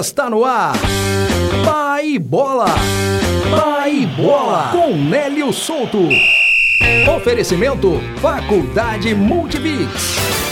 Está no ar. Pai Bola. Pai Bola. Com Nélio Souto. Oferecimento Faculdade Multibix.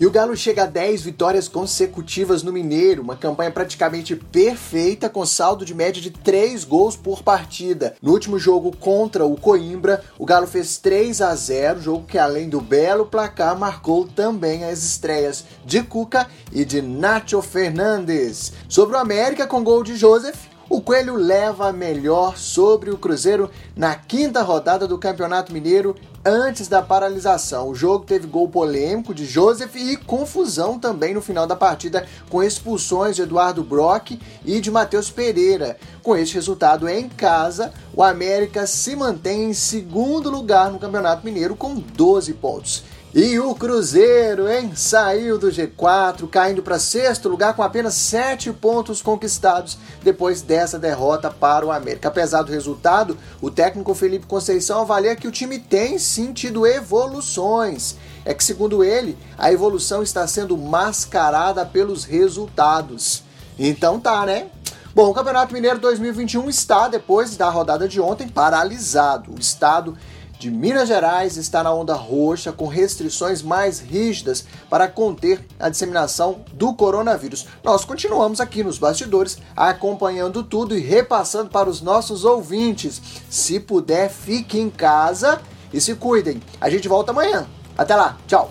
E o Galo chega a 10 vitórias consecutivas no Mineiro, uma campanha praticamente perfeita com saldo de média de 3 gols por partida. No último jogo contra o Coimbra, o Galo fez 3 a 0, jogo que além do belo placar marcou também as estreias de Cuca e de Nacho Fernandes. Sobre o América com gol de Joseph, o Coelho leva a melhor sobre o Cruzeiro na quinta rodada do Campeonato Mineiro antes da paralisação. O jogo teve gol polêmico de Joseph e confusão também no final da partida com expulsões de Eduardo Brock e de Matheus Pereira. Com este resultado em casa, o América se mantém em segundo lugar no Campeonato Mineiro com 12 pontos. E o Cruzeiro, hein? Saiu do G4, caindo para sexto lugar com apenas sete pontos conquistados depois dessa derrota para o América. Apesar do resultado, o técnico Felipe Conceição avalia que o time tem sentido evoluções. É que, segundo ele, a evolução está sendo mascarada pelos resultados. Então tá, né? Bom, o Campeonato Mineiro 2021 está, depois da rodada de ontem, paralisado. O estado de Minas Gerais está na onda roxa, com restrições mais rígidas para conter a disseminação do coronavírus. Nós continuamos aqui nos bastidores acompanhando tudo e repassando para os nossos ouvintes. Se puder, fique em casa e se cuidem. A gente volta amanhã. Até lá, tchau.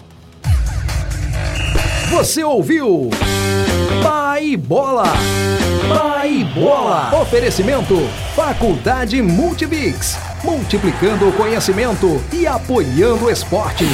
Você ouviu? Pai Bola. Pai Bola. Oferecimento Faculdade Multibix multiplicando o conhecimento e apoiando o esporte.